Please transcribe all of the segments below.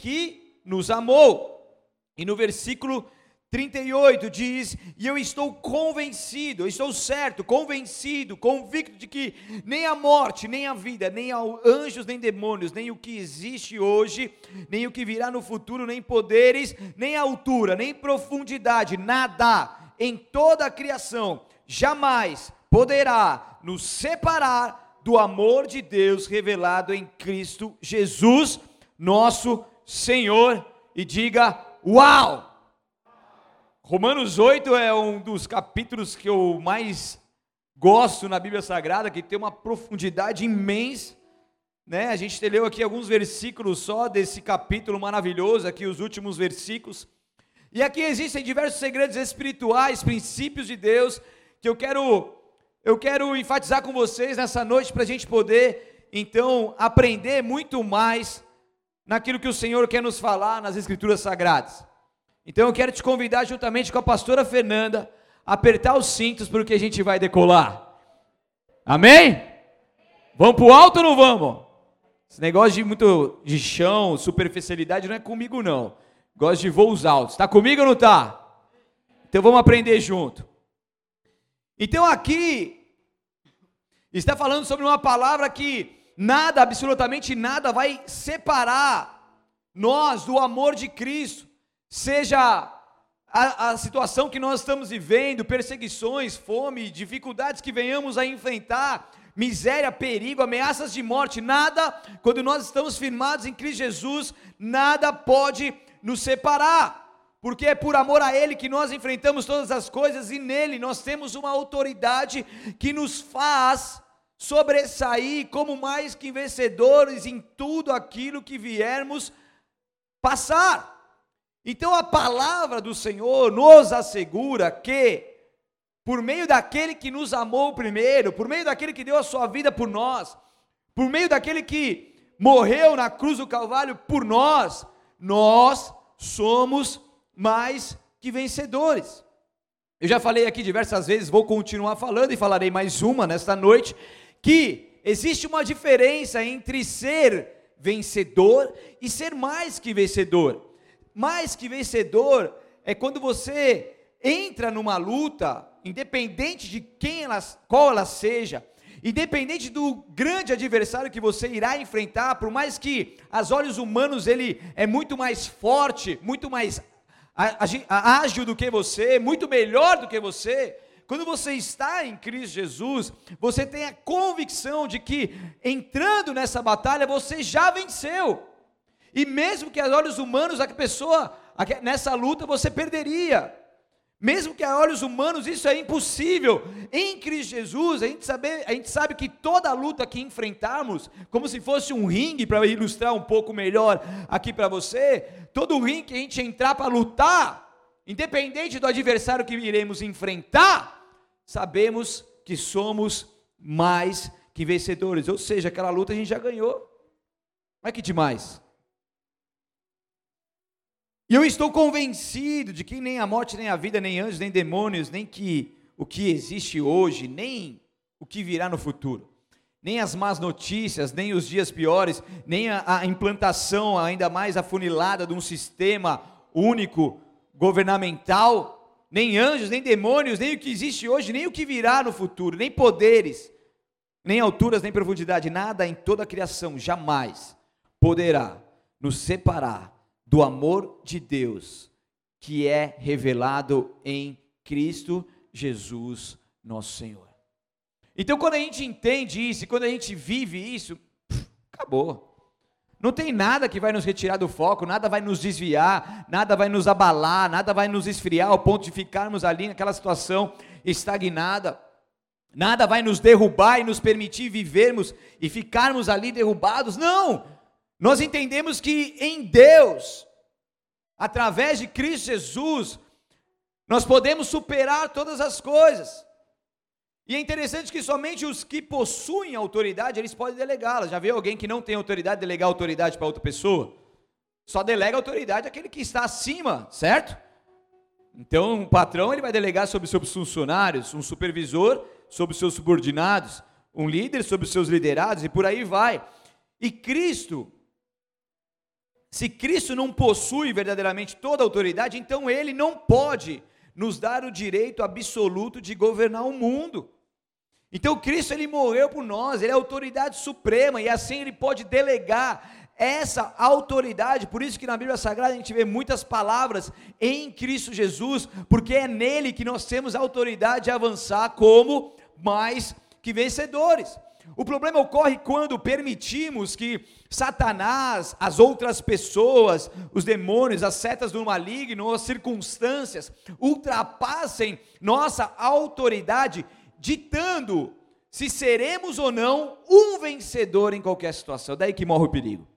que nos amou. E no versículo 38 diz: E eu estou convencido, eu estou certo, convencido, convicto de que nem a morte, nem a vida, nem anjos, nem demônios, nem o que existe hoje, nem o que virá no futuro, nem poderes, nem altura, nem profundidade, nada em toda a criação jamais poderá nos separar do amor de Deus revelado em Cristo Jesus, nosso Senhor. E diga: Uau! Romanos 8 é um dos capítulos que eu mais gosto na Bíblia Sagrada, que tem uma profundidade imensa. Né? A gente leu aqui alguns versículos só desse capítulo maravilhoso, aqui os últimos versículos. E aqui existem diversos segredos espirituais, princípios de Deus, que eu quero, eu quero enfatizar com vocês nessa noite para a gente poder, então, aprender muito mais naquilo que o Senhor quer nos falar nas Escrituras Sagradas. Então eu quero te convidar, juntamente com a pastora Fernanda, a apertar os cintos porque a gente vai decolar. Amém? Vamos para o alto ou não vamos? Esse negócio de muito de chão, superficialidade não é comigo não. Gosto de voos altos. Está comigo ou não está? Então vamos aprender junto. Então aqui está falando sobre uma palavra que nada, absolutamente nada, vai separar nós do amor de Cristo. Seja a, a, situação que nós estamos vivendo, perseguições, fome, dificuldades que venhamos a enfrentar, miséria, perigo, ameaças de morte, nada, quando nós estamos firmados em Cristo Jesus, nada pode nos separar, porque é por amor a Ele que nós enfrentamos todas as coisas e nele nós temos uma autoridade que nos faz sobressair como mais que vencedores em tudo aquilo que viermos passar. Então a palavra do Senhor nos assegura que, por meio daquele que nos amou primeiro, por meio daquele que deu a sua vida por nós, por meio daquele que morreu na cruz do Calvário por nós, nós somos mais que vencedores. Eu já falei aqui diversas vezes, vou continuar falando e falarei mais uma nesta noite, que existe uma diferença entre ser vencedor e ser mais que vencedor. Mais que vencedor é quando você entra numa luta, independente de quem ela, qual ela seja, independente do grande adversário que você irá enfrentar, por mais que aos olhos humanos ele é muito mais forte, muito mais ágil do que você, muito melhor do que você, quando você está em Cristo Jesus, você tem a convicção de que entrando nessa batalha você já venceu. E mesmo que a olhos humanos a pessoa nessa luta você perderia. Mesmo que a olhos humanos isso é impossível. Em Cristo Jesus, a gente sabe, a gente sabe que toda luta que enfrentarmos, como se fosse um ringue para ilustrar um pouco melhor aqui para você, todo ringue que a gente entrar para lutar, independente do adversário que iremos enfrentar, sabemos que somos mais que vencedores. Ou seja, aquela luta a gente já ganhou. Olha que demais. E eu estou convencido de que nem a morte, nem a vida, nem anjos, nem demônios, nem que o que existe hoje, nem o que virá no futuro, nem as más notícias, nem os dias piores, nem a, a implantação ainda mais afunilada de um sistema único governamental, nem anjos, nem demônios, nem o que existe hoje, nem o que virá no futuro, nem poderes, nem alturas, nem profundidade, nada em toda a criação jamais poderá nos separar do amor de Deus que é revelado em Cristo Jesus, nosso Senhor. Então, quando a gente entende isso, quando a gente vive isso, acabou. Não tem nada que vai nos retirar do foco, nada vai nos desviar, nada vai nos abalar, nada vai nos esfriar ao ponto de ficarmos ali naquela situação estagnada. Nada vai nos derrubar e nos permitir vivermos e ficarmos ali derrubados. Não! Nós entendemos que em Deus, através de Cristo Jesus, nós podemos superar todas as coisas. E é interessante que somente os que possuem autoridade, eles podem delegá-la. Já viu alguém que não tem autoridade delegar autoridade para outra pessoa? Só delega autoridade aquele que está acima, certo? Então, um patrão ele vai delegar sobre seus funcionários, um supervisor sobre seus subordinados, um líder sobre seus liderados e por aí vai. E Cristo, se Cristo não possui verdadeiramente toda a autoridade, então ele não pode nos dar o direito absoluto de governar o mundo. Então Cristo ele morreu por nós, ele é a autoridade suprema e assim ele pode delegar essa autoridade. Por isso que na Bíblia Sagrada a gente vê muitas palavras em Cristo Jesus, porque é nele que nós temos a autoridade de avançar como mais que vencedores. O problema ocorre quando permitimos que Satanás, as outras pessoas, os demônios, as setas do maligno, as circunstâncias ultrapassem nossa autoridade, ditando se seremos ou não um vencedor em qualquer situação. Daí que morre o perigo.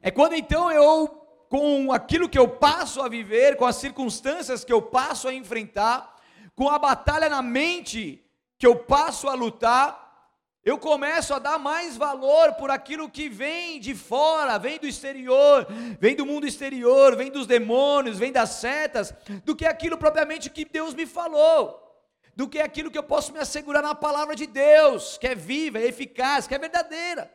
É quando então eu, com aquilo que eu passo a viver, com as circunstâncias que eu passo a enfrentar, com a batalha na mente que eu passo a lutar, eu começo a dar mais valor por aquilo que vem de fora, vem do exterior, vem do mundo exterior, vem dos demônios, vem das setas, do que aquilo propriamente que Deus me falou, do que aquilo que eu posso me assegurar na palavra de Deus, que é viva, é eficaz, que é verdadeira.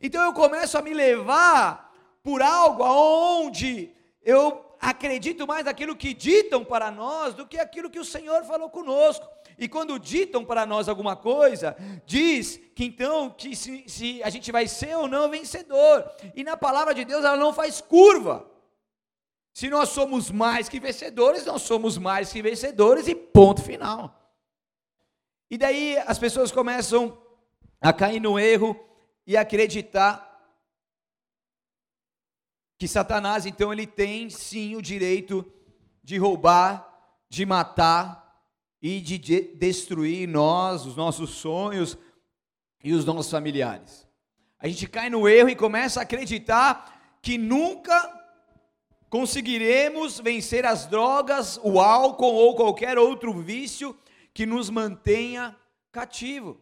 Então eu começo a me levar por algo aonde eu acredito mais naquilo que ditam para nós do que aquilo que o Senhor falou conosco. E quando ditam para nós alguma coisa, diz que então que se, se, a gente vai ser ou não vencedor. E na palavra de Deus ela não faz curva. Se nós somos mais que vencedores, nós somos mais que vencedores e ponto final. E daí as pessoas começam a cair no erro e acreditar que Satanás então ele tem sim o direito de roubar, de matar e de destruir nós, os nossos sonhos e os nossos familiares. A gente cai no erro e começa a acreditar que nunca conseguiremos vencer as drogas, o álcool ou qualquer outro vício que nos mantenha cativo.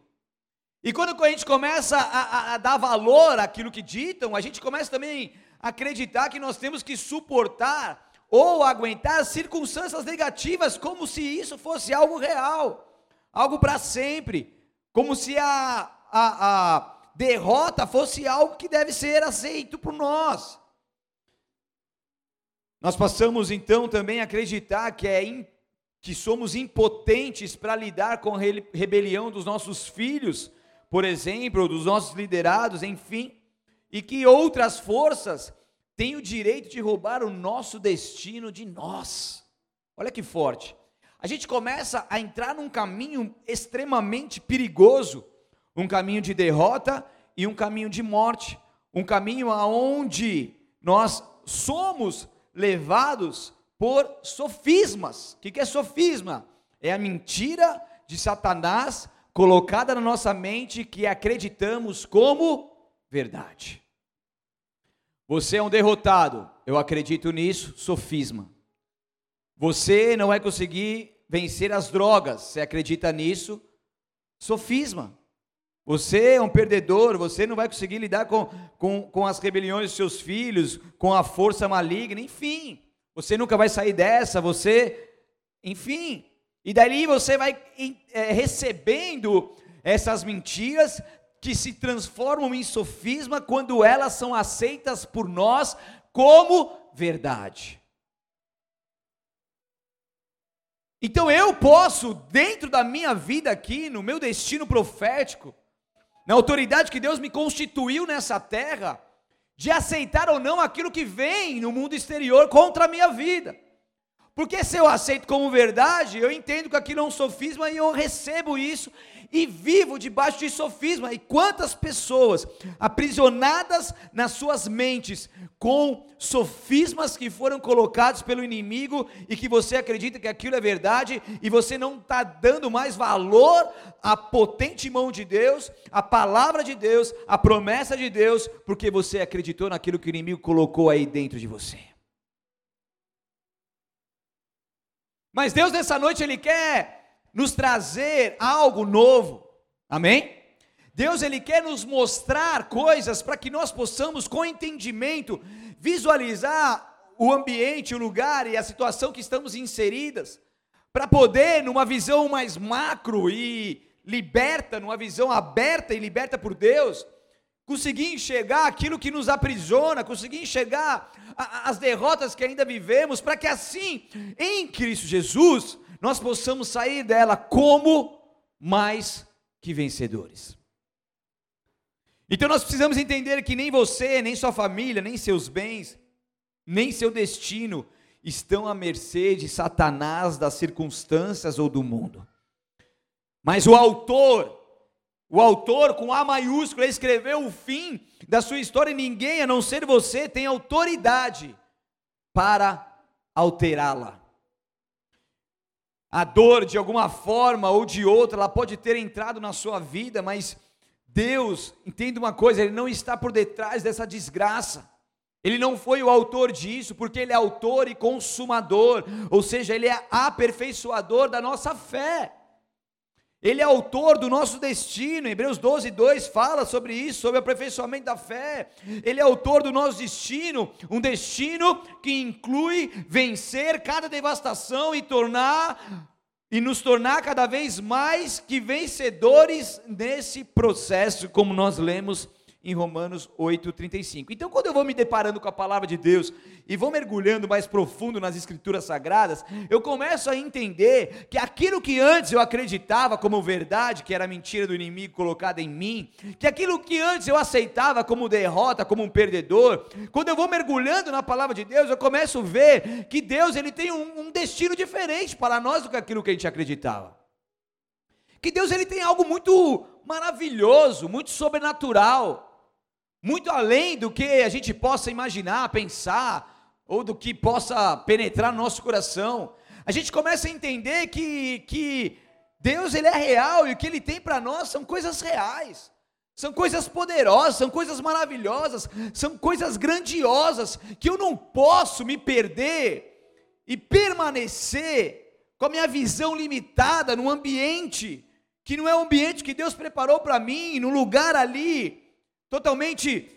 E quando a gente começa a, a, a dar valor àquilo que ditam, a gente começa também a acreditar que nós temos que suportar ou aguentar circunstâncias negativas como se isso fosse algo real, algo para sempre, como se a, a, a derrota fosse algo que deve ser aceito por nós. Nós passamos então também a acreditar que, é que somos impotentes para lidar com a rebelião dos nossos filhos, por exemplo, dos nossos liderados, enfim, e que outras forças tem o direito de roubar o nosso destino de nós. Olha que forte. A gente começa a entrar num caminho extremamente perigoso, um caminho de derrota e um caminho de morte, um caminho aonde nós somos levados por sofismas. O que é sofisma? É a mentira de Satanás colocada na nossa mente que acreditamos como verdade. Você é um derrotado. Eu acredito nisso, sofisma. Você não vai conseguir vencer as drogas. Você acredita nisso? Sofisma. Você é um perdedor, você não vai conseguir lidar com, com, com as rebeliões dos seus filhos, com a força maligna, enfim. Você nunca vai sair dessa, você. Enfim. E dali você vai é, recebendo essas mentiras, que se transformam em sofisma quando elas são aceitas por nós como verdade. Então eu posso, dentro da minha vida aqui, no meu destino profético, na autoridade que Deus me constituiu nessa terra, de aceitar ou não aquilo que vem no mundo exterior contra a minha vida. Porque se eu aceito como verdade, eu entendo que aquilo é um sofisma e eu recebo isso e vivo debaixo de sofisma. E quantas pessoas aprisionadas nas suas mentes com sofismas que foram colocados pelo inimigo e que você acredita que aquilo é verdade e você não está dando mais valor à potente mão de Deus, à palavra de Deus, à promessa de Deus, porque você acreditou naquilo que o inimigo colocou aí dentro de você. Mas Deus nessa noite ele quer nos trazer algo novo. Amém? Deus ele quer nos mostrar coisas para que nós possamos com entendimento visualizar o ambiente, o lugar e a situação que estamos inseridas, para poder numa visão mais macro e liberta, numa visão aberta e liberta por Deus, conseguir enxergar aquilo que nos aprisiona, conseguir enxergar as derrotas que ainda vivemos, para que assim, em Cristo Jesus, nós possamos sair dela como mais que vencedores. Então nós precisamos entender que nem você, nem sua família, nem seus bens, nem seu destino estão à mercê de Satanás, das circunstâncias ou do mundo. Mas o autor, o autor com A maiúsculo, escreveu o fim da sua história e ninguém, a não ser você, tem autoridade para alterá-la. A dor, de alguma forma ou de outra, ela pode ter entrado na sua vida, mas Deus, entenda uma coisa, Ele não está por detrás dessa desgraça. Ele não foi o autor disso, porque Ele é autor e consumador, ou seja, Ele é aperfeiçoador da nossa fé. Ele é autor do nosso destino. Hebreus 12, 2 fala sobre isso, sobre o aperfeiçoamento da fé. Ele é autor do nosso destino, um destino que inclui vencer cada devastação e tornar e nos tornar cada vez mais que vencedores nesse processo, como nós lemos em Romanos 8:35. Então, quando eu vou me deparando com a palavra de Deus e vou mergulhando mais profundo nas escrituras sagradas, eu começo a entender que aquilo que antes eu acreditava como verdade, que era mentira do inimigo colocada em mim, que aquilo que antes eu aceitava como derrota, como um perdedor, quando eu vou mergulhando na palavra de Deus, eu começo a ver que Deus ele tem um, um destino diferente para nós do que aquilo que a gente acreditava. Que Deus ele tem algo muito maravilhoso, muito sobrenatural muito além do que a gente possa imaginar, pensar, ou do que possa penetrar no nosso coração. A gente começa a entender que, que Deus ele é real e o que ele tem para nós são coisas reais. São coisas poderosas, são coisas maravilhosas, são coisas grandiosas que eu não posso me perder e permanecer com a minha visão limitada num ambiente que não é o ambiente que Deus preparou para mim, num lugar ali totalmente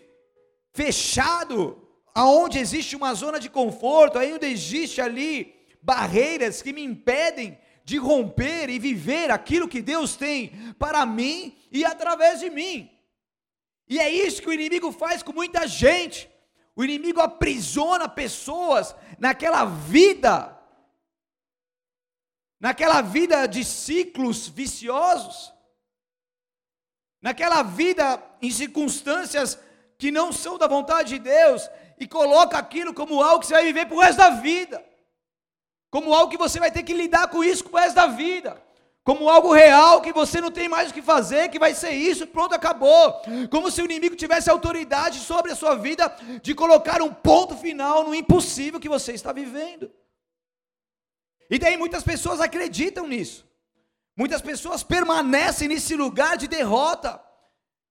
fechado, aonde existe uma zona de conforto, ainda existe ali barreiras que me impedem de romper e viver aquilo que Deus tem para mim e através de mim. E é isso que o inimigo faz com muita gente. O inimigo aprisiona pessoas naquela vida, naquela vida de ciclos viciosos naquela vida em circunstâncias que não são da vontade de Deus e coloca aquilo como algo que você vai viver para o resto da vida, como algo que você vai ter que lidar com isso para o resto da vida, como algo real que você não tem mais o que fazer, que vai ser isso, pronto, acabou. Como se o inimigo tivesse autoridade sobre a sua vida de colocar um ponto final no impossível que você está vivendo. E daí muitas pessoas acreditam nisso. Muitas pessoas permanecem nesse lugar de derrota,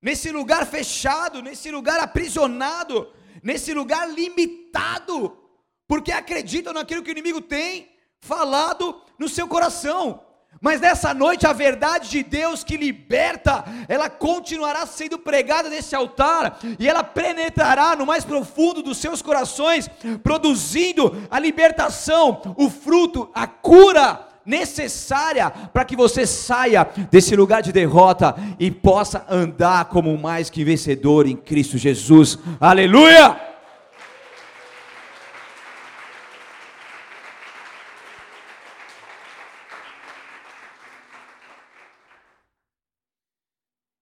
nesse lugar fechado, nesse lugar aprisionado, nesse lugar limitado, porque acreditam naquilo que o inimigo tem falado no seu coração. Mas nessa noite a verdade de Deus que liberta, ela continuará sendo pregada nesse altar e ela penetrará no mais profundo dos seus corações, produzindo a libertação, o fruto, a cura, necessária para que você saia desse lugar de derrota e possa andar como mais que vencedor em Cristo Jesus. Aleluia!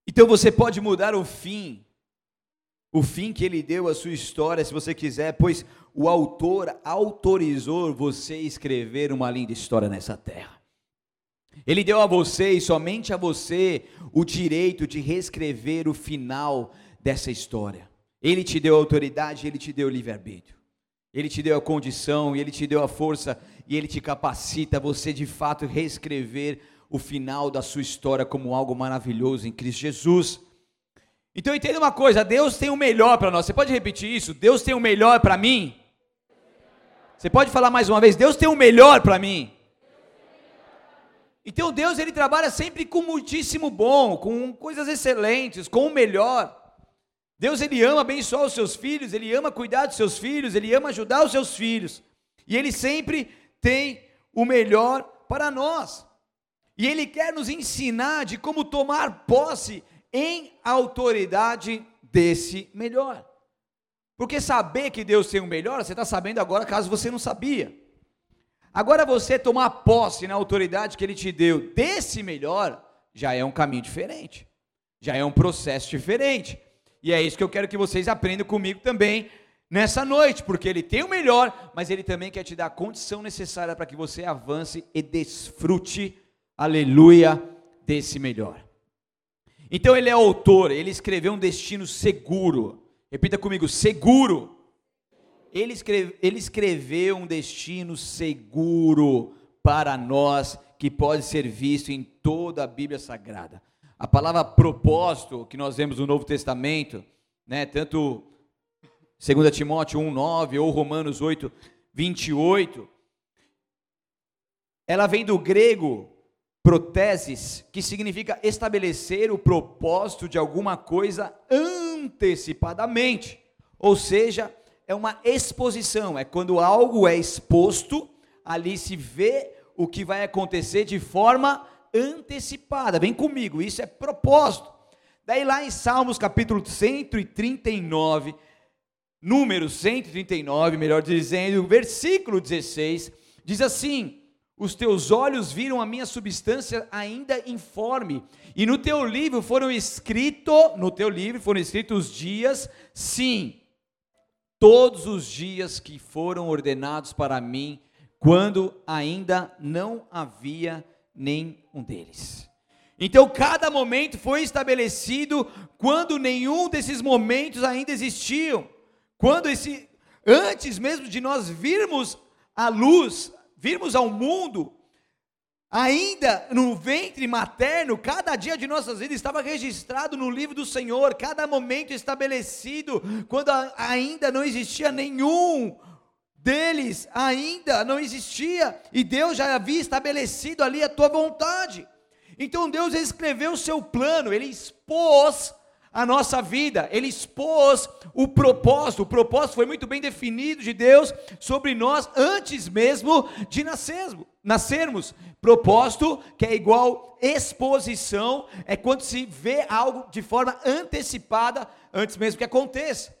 Então você pode mudar o fim, o fim que ele deu à sua história, se você quiser, pois o autor autorizou você a escrever uma linda história nessa terra. Ele deu a você e somente a você o direito de reescrever o final dessa história. Ele te deu autoridade, ele te deu livre-arbítrio. Ele te deu a condição, ele te deu a força e ele te capacita a você de fato reescrever o final da sua história como algo maravilhoso em Cristo Jesus. Então entenda uma coisa, Deus tem o melhor para nós. Você pode repetir isso? Deus tem o melhor para mim? Você pode falar mais uma vez? Deus tem o melhor para mim. Então Deus ele trabalha sempre com muitíssimo bom, com coisas excelentes, com o melhor. Deus ele ama abençoar os seus filhos, ele ama cuidar dos seus filhos, ele ama ajudar os seus filhos. E ele sempre tem o melhor para nós. E ele quer nos ensinar de como tomar posse em autoridade desse melhor. Porque saber que Deus tem o melhor, você está sabendo agora, caso você não sabia. Agora você tomar posse na autoridade que Ele te deu desse melhor, já é um caminho diferente, já é um processo diferente. E é isso que eu quero que vocês aprendam comigo também nessa noite, porque Ele tem o melhor, mas Ele também quer te dar a condição necessária para que você avance e desfrute, aleluia, desse melhor. Então Ele é autor, Ele escreveu um destino seguro. Repita comigo: seguro. Ele, escreve, ele escreveu um destino seguro para nós, que pode ser visto em toda a Bíblia Sagrada. A palavra propósito, que nós vemos no Novo Testamento, né, tanto 2 Timóteo 1,9 ou Romanos 8, 28, ela vem do grego proteses, que significa estabelecer o propósito de alguma coisa antecipadamente. Ou seja, é uma exposição, é quando algo é exposto, ali se vê o que vai acontecer de forma antecipada. Vem comigo, isso é propósito. Daí lá em Salmos capítulo 139, número 139, melhor dizendo, versículo 16, diz assim: Os teus olhos viram a minha substância ainda informe, e no teu livro foram escritos, no teu livro foram escritos os dias, sim, todos os dias que foram ordenados para mim, quando ainda não havia nenhum deles. Então, cada momento foi estabelecido quando nenhum desses momentos ainda existiam. Quando esse antes mesmo de nós virmos a luz, virmos ao mundo, ainda no ventre materno, cada dia de nossas vidas estava registrado no livro do Senhor, cada momento estabelecido, quando ainda não existia nenhum deles, ainda não existia, e Deus já havia estabelecido ali a tua vontade. Então Deus escreveu o seu plano, ele expôs a nossa vida, ele expôs o propósito. O propósito foi muito bem definido de Deus sobre nós antes mesmo de nascermos. nascermos. Propósito que é igual exposição, é quando se vê algo de forma antecipada antes mesmo que aconteça.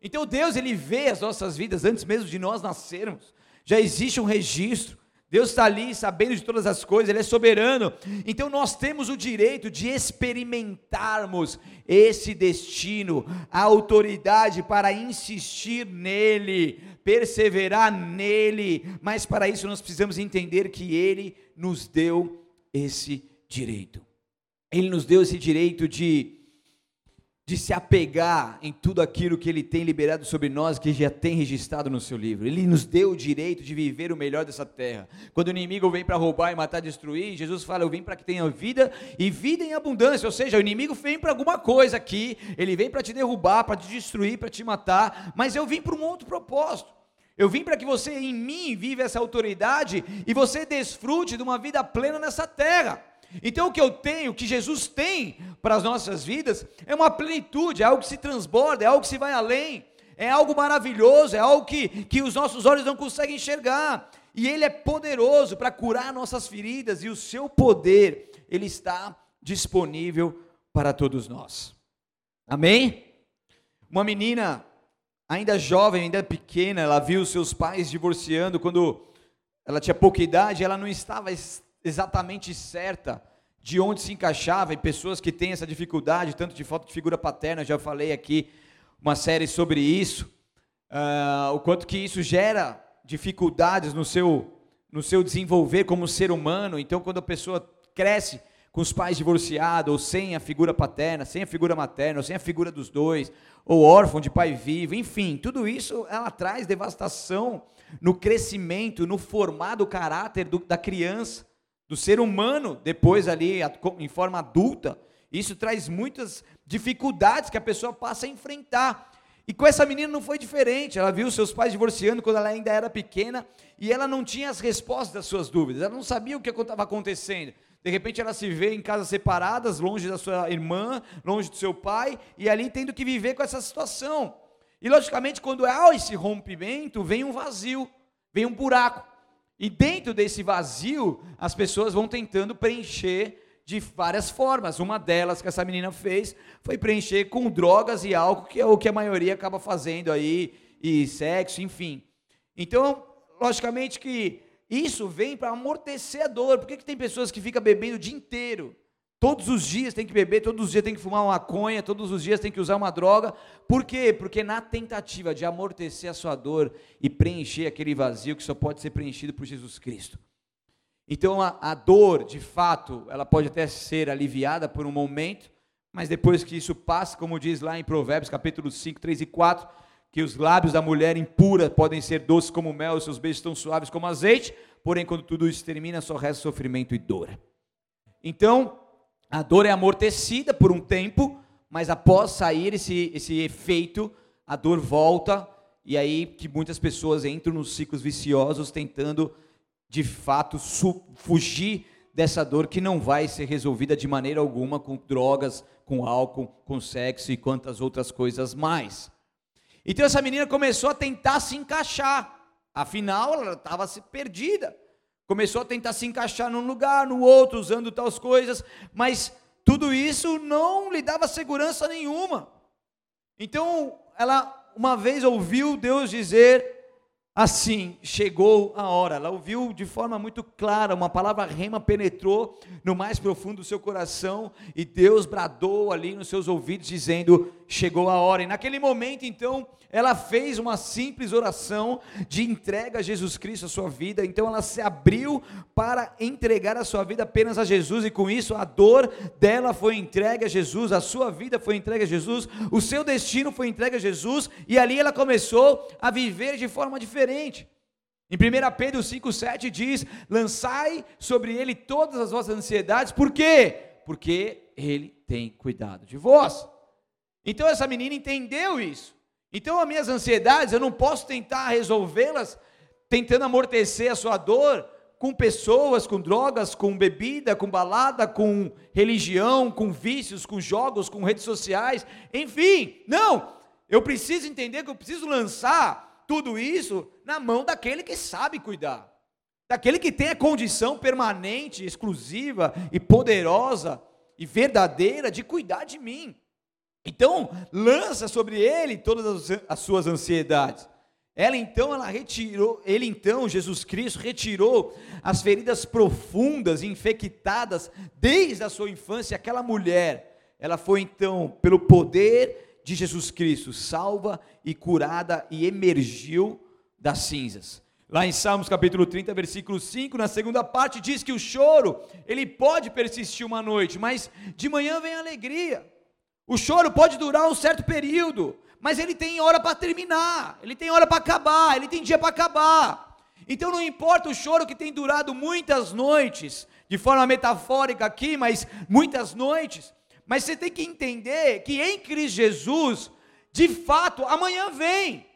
Então Deus ele vê as nossas vidas antes mesmo de nós nascermos. Já existe um registro. Deus está ali sabendo de todas as coisas, Ele é soberano. Então nós temos o direito de experimentarmos esse destino, a autoridade para insistir nele, perseverar nele. Mas para isso nós precisamos entender que Ele nos deu esse direito. Ele nos deu esse direito de de se apegar em tudo aquilo que Ele tem liberado sobre nós, que já tem registrado no seu livro. Ele nos deu o direito de viver o melhor dessa terra. Quando o inimigo vem para roubar e matar, destruir, Jesus fala: Eu vim para que tenha vida e vida em abundância. Ou seja, o inimigo vem para alguma coisa aqui, ele vem para te derrubar, para te destruir, para te matar, mas eu vim para um outro propósito. Eu vim para que você em mim viva essa autoridade e você desfrute de uma vida plena nessa terra. Então o que eu tenho, o que Jesus tem para as nossas vidas, é uma plenitude, é algo que se transborda, é algo que se vai além, é algo maravilhoso, é algo que, que os nossos olhos não conseguem enxergar. E Ele é poderoso para curar nossas feridas, e o seu poder, Ele está disponível para todos nós. Amém? Uma menina, ainda jovem, ainda pequena, ela viu seus pais divorciando quando ela tinha pouca idade, ela não estava exatamente certa de onde se encaixava, e pessoas que têm essa dificuldade, tanto de falta de figura paterna, já falei aqui uma série sobre isso, uh, o quanto que isso gera dificuldades no seu, no seu desenvolver como ser humano. Então, quando a pessoa cresce com os pais divorciados, ou sem a figura paterna, sem a figura materna, ou sem a figura dos dois, ou órfão de pai vivo, enfim, tudo isso ela traz devastação no crescimento, no formar do caráter do, da criança do ser humano depois ali em forma adulta, isso traz muitas dificuldades que a pessoa passa a enfrentar. E com essa menina não foi diferente. Ela viu seus pais divorciando quando ela ainda era pequena e ela não tinha as respostas das suas dúvidas. Ela não sabia o que estava acontecendo. De repente ela se vê em casas separadas, longe da sua irmã, longe do seu pai, e ali tendo que viver com essa situação. E logicamente, quando há esse rompimento, vem um vazio, vem um buraco. E dentro desse vazio, as pessoas vão tentando preencher de várias formas. Uma delas que essa menina fez foi preencher com drogas e álcool, que é o que a maioria acaba fazendo aí, e sexo, enfim. Então, logicamente que isso vem para amortecer a dor. Por que, que tem pessoas que ficam bebendo o dia inteiro? Todos os dias tem que beber, todos os dias tem que fumar uma maconha, todos os dias tem que usar uma droga. Por quê? Porque na tentativa de amortecer a sua dor e preencher aquele vazio que só pode ser preenchido por Jesus Cristo. Então a, a dor, de fato, ela pode até ser aliviada por um momento, mas depois que isso passa, como diz lá em Provérbios, capítulo 5, 3 e 4, que os lábios da mulher impura podem ser doces como mel, os seus beijos tão suaves como azeite, porém quando tudo isso termina, só resta sofrimento e dor. Então, a dor é amortecida por um tempo, mas após sair esse, esse efeito, a dor volta, e aí que muitas pessoas entram nos ciclos viciosos tentando de fato fugir dessa dor que não vai ser resolvida de maneira alguma com drogas, com álcool, com sexo e quantas outras coisas mais. Então essa menina começou a tentar se encaixar, afinal ela estava perdida. Começou a tentar se encaixar num lugar, no outro, usando tais coisas, mas tudo isso não lhe dava segurança nenhuma. Então ela uma vez ouviu Deus dizer Assim, chegou a hora. Ela ouviu de forma muito clara, uma palavra rema penetrou no mais profundo do seu coração e Deus bradou ali nos seus ouvidos, dizendo: Chegou a hora. E naquele momento, então, ela fez uma simples oração de entrega a Jesus Cristo a sua vida. Então ela se abriu para entregar a sua vida apenas a Jesus e com isso a dor dela foi entregue a Jesus, a sua vida foi entregue a Jesus, o seu destino foi entregue a Jesus e ali ela começou a viver de forma diferente. Em 1 Pedro 5,7 diz: Lançai sobre ele todas as vossas ansiedades, por quê? Porque ele tem cuidado de vós. Então essa menina entendeu isso. Então, as minhas ansiedades, eu não posso tentar resolvê-las tentando amortecer a sua dor com pessoas, com drogas, com bebida, com balada, com religião, com vícios, com jogos, com redes sociais, enfim. Não! Eu preciso entender que eu preciso lançar tudo isso na mão daquele que sabe cuidar. Daquele que tem a condição permanente, exclusiva e poderosa e verdadeira de cuidar de mim. Então, lança sobre ele todas as, suas ansiedades. Ela então, ela retirou, ele então, Jesus Cristo, retirou as feridas profundas, infectadas desde a sua infância. Aquela mulher, ela foi então, pelo poder de Jesus Cristo, salva e curada e emergiu das cinzas. Lá em Salmos capítulo 30, versículo 5, na segunda parte, diz que o choro, ele pode persistir uma noite, mas de manhã vem a alegria. O choro pode durar um certo período, mas ele tem hora para terminar, ele tem hora para acabar, ele tem dia para acabar. Então não importa o choro que tem durado muitas noites, de forma metafórica aqui, mas muitas noites, mas você tem que entender que em Cristo Jesus, de fato, amanhã vem.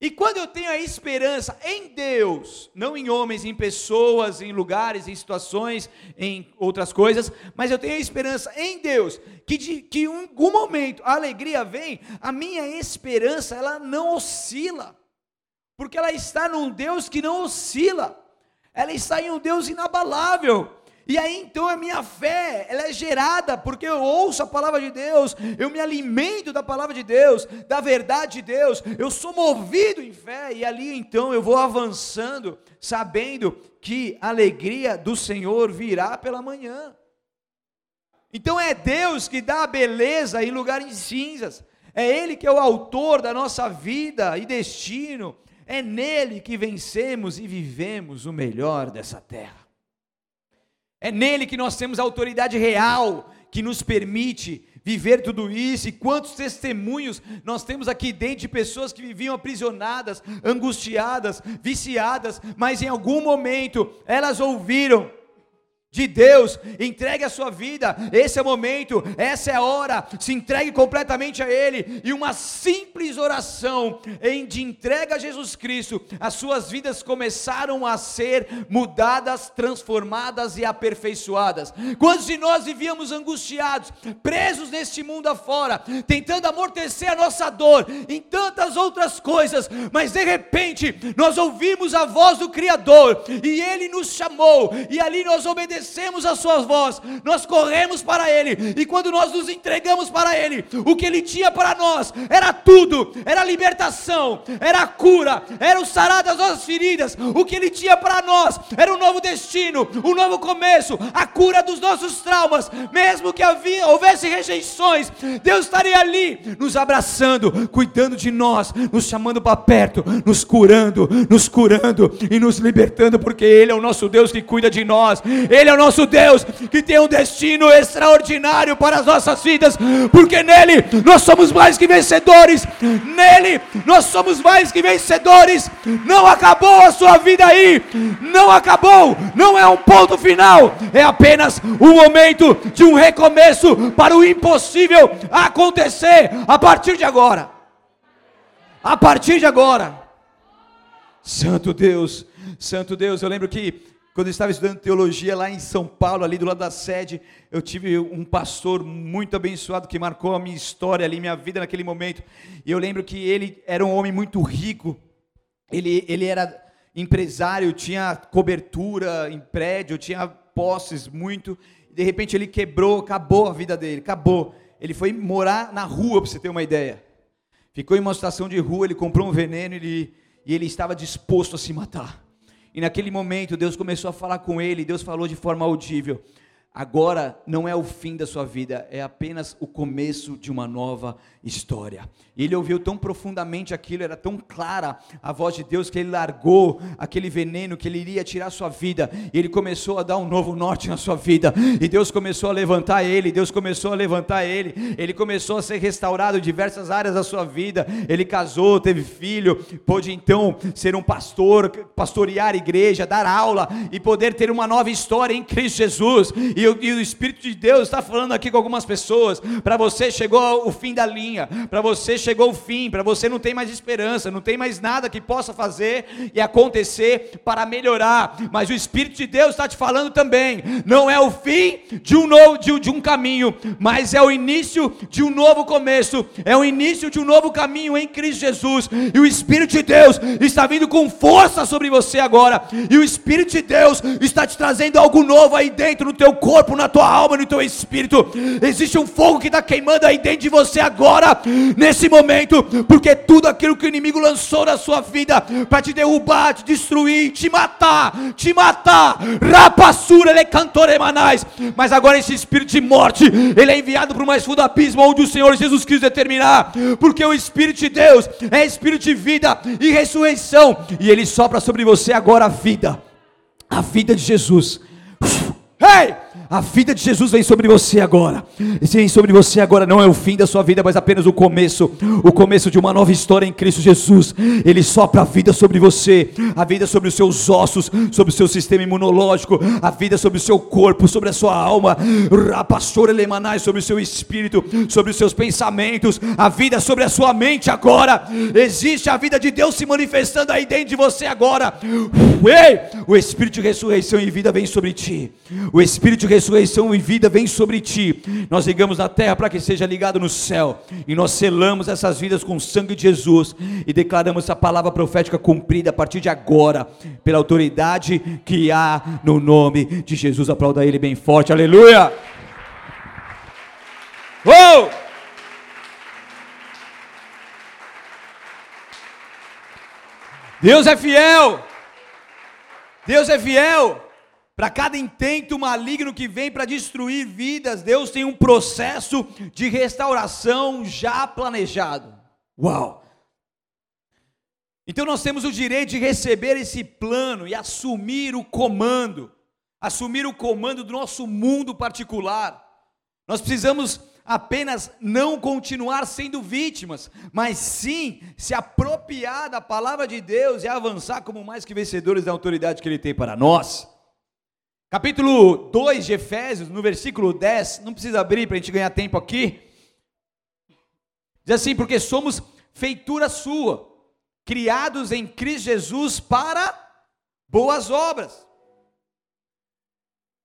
E quando eu tenho a esperança em Deus, não em homens, em pessoas, em lugares, em situações, em outras coisas, mas eu tenho a esperança em Deus, que de que em algum momento a alegria vem, a minha esperança ela não oscila, porque ela está num Deus que não oscila, ela está em um Deus inabalável, e aí então a minha fé, ela é gerada porque eu ouço a palavra de Deus, eu me alimento da palavra de Deus, da verdade de Deus, eu sou movido em fé e ali então eu vou avançando, sabendo que a alegria do Senhor virá pela manhã. Então é Deus que dá a beleza em lugares cinzas. É Ele que é o autor da nossa vida e destino. É nele que vencemos e vivemos o melhor dessa terra. É nele que nós temos a autoridade real que nos permite viver tudo isso. E quantos testemunhos nós temos aqui dentro de pessoas que viviam aprisionadas, angustiadas, viciadas, mas em algum momento elas ouviram de Deus, entregue a sua vida, esse é o momento, essa é a hora, se entregue completamente a Ele, e uma simples oração em de entrega a Jesus Cristo, as suas vidas começaram a ser mudadas, transformadas e aperfeiçoadas. Quantos de nós vivíamos angustiados, presos neste mundo afora, tentando amortecer a nossa dor em tantas outras coisas, mas de repente nós ouvimos a voz do Criador, e Ele nos chamou, e ali nós obedecemos obedecemos a Sua voz, nós corremos para Ele, e quando nós nos entregamos para Ele, o que Ele tinha para nós era tudo: era libertação, era cura, era o sarar das nossas feridas, o que Ele tinha para nós era um novo destino, um novo começo, a cura dos nossos traumas, mesmo que havia, houvesse rejeições, Deus estaria ali, nos abraçando, cuidando de nós, nos chamando para perto, nos curando, nos curando e nos libertando, porque Ele é o nosso Deus que cuida de nós, Ele é o nosso Deus que tem um destino extraordinário para as nossas vidas, porque nele nós somos mais que vencedores, nele nós somos mais que vencedores. Não acabou a sua vida aí, não acabou, não é um ponto final, é apenas um momento de um recomeço para o impossível acontecer a partir de agora. A partir de agora. Santo Deus, Santo Deus, eu lembro que quando eu estava estudando teologia lá em São Paulo, ali do lado da sede, eu tive um pastor muito abençoado que marcou a minha história ali, minha vida naquele momento. E eu lembro que ele era um homem muito rico, ele, ele era empresário, tinha cobertura em prédio, tinha posses muito. De repente ele quebrou, acabou a vida dele, acabou. Ele foi morar na rua, para você ter uma ideia. Ficou em uma situação de rua, ele comprou um veneno ele, e ele estava disposto a se matar. E naquele momento Deus começou a falar com ele, Deus falou de forma audível: agora não é o fim da sua vida, é apenas o começo de uma nova história. Ele ouviu tão profundamente aquilo, era tão clara a voz de Deus que ele largou aquele veneno que ele iria tirar sua vida, e ele começou a dar um novo norte na sua vida. E Deus começou a levantar ele, Deus começou a levantar ele. Ele começou a ser restaurado em diversas áreas da sua vida. Ele casou, teve filho, pôde então ser um pastor, pastorear igreja, dar aula e poder ter uma nova história em Cristo Jesus. E, e o Espírito de Deus está falando aqui com algumas pessoas. Para você chegou o fim da linha, para você chegou o fim, para você não tem mais esperança, não tem mais nada que possa fazer e acontecer para melhorar. Mas o Espírito de Deus está te falando também, não é o fim de um novo de, de um caminho, mas é o início de um novo começo, é o início de um novo caminho em Cristo Jesus. E o Espírito de Deus está vindo com força sobre você agora. E o Espírito de Deus está te trazendo algo novo aí dentro no teu corpo, na tua alma, no teu espírito. Existe um fogo que está queimando aí dentro de você agora, nesse momento porque tudo aquilo que o inimigo lançou na sua vida para te derrubar, te destruir, te matar, te matar, rapassura, ele é cantor emanais, mas agora esse espírito de morte, ele é enviado para o mais fundo abismo onde o Senhor Jesus quis determinar, porque o Espírito de Deus é espírito de vida e ressurreição, e ele sopra sobre você agora a vida, a vida de Jesus. Ei! Hey! A vida de Jesus vem sobre você agora. Vem sobre você agora não é o fim da sua vida, mas apenas o começo, o começo de uma nova história em Cristo Jesus. Ele sopra a vida sobre você, a vida sobre os seus ossos, sobre o seu sistema imunológico, a vida sobre o seu corpo, sobre a sua alma, rapastor elemanais sobre o seu espírito, sobre os seus pensamentos, a vida sobre a sua mente agora. Existe a vida de Deus se manifestando aí dentro de você agora. Ei, o espírito de ressurreição e vida vem sobre ti. O espírito de ressurreição e vida vem sobre ti. Nós ligamos na terra para que seja ligado no céu. E nós selamos essas vidas com o sangue de Jesus e declaramos essa palavra profética cumprida a partir de agora, pela autoridade que há no nome de Jesus. Aplauda ele bem forte. Aleluia! Oh! Deus é fiel. Deus é fiel. Para cada intento maligno que vem para destruir vidas, Deus tem um processo de restauração já planejado. Uau! Então nós temos o direito de receber esse plano e assumir o comando, assumir o comando do nosso mundo particular. Nós precisamos apenas não continuar sendo vítimas, mas sim se apropriar da palavra de Deus e avançar como mais que vencedores da autoridade que Ele tem para nós. Capítulo 2 de Efésios, no versículo 10, não precisa abrir para a gente ganhar tempo aqui. Diz assim: porque somos feitura sua, criados em Cristo Jesus para boas obras,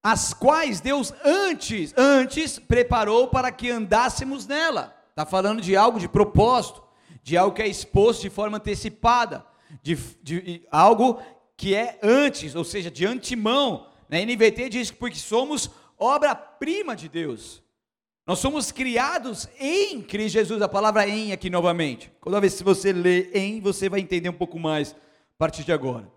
as quais Deus antes, antes preparou para que andássemos nela. Está falando de algo de propósito, de algo que é exposto de forma antecipada, de, de, de algo que é antes, ou seja, de antemão Na NVT diz que porque somos obra-prima de Deus. Nós somos criados em Cristo Jesus, a palavra em aqui novamente. Toda vez que você lê em, você vai entender um pouco mais a partir de agora.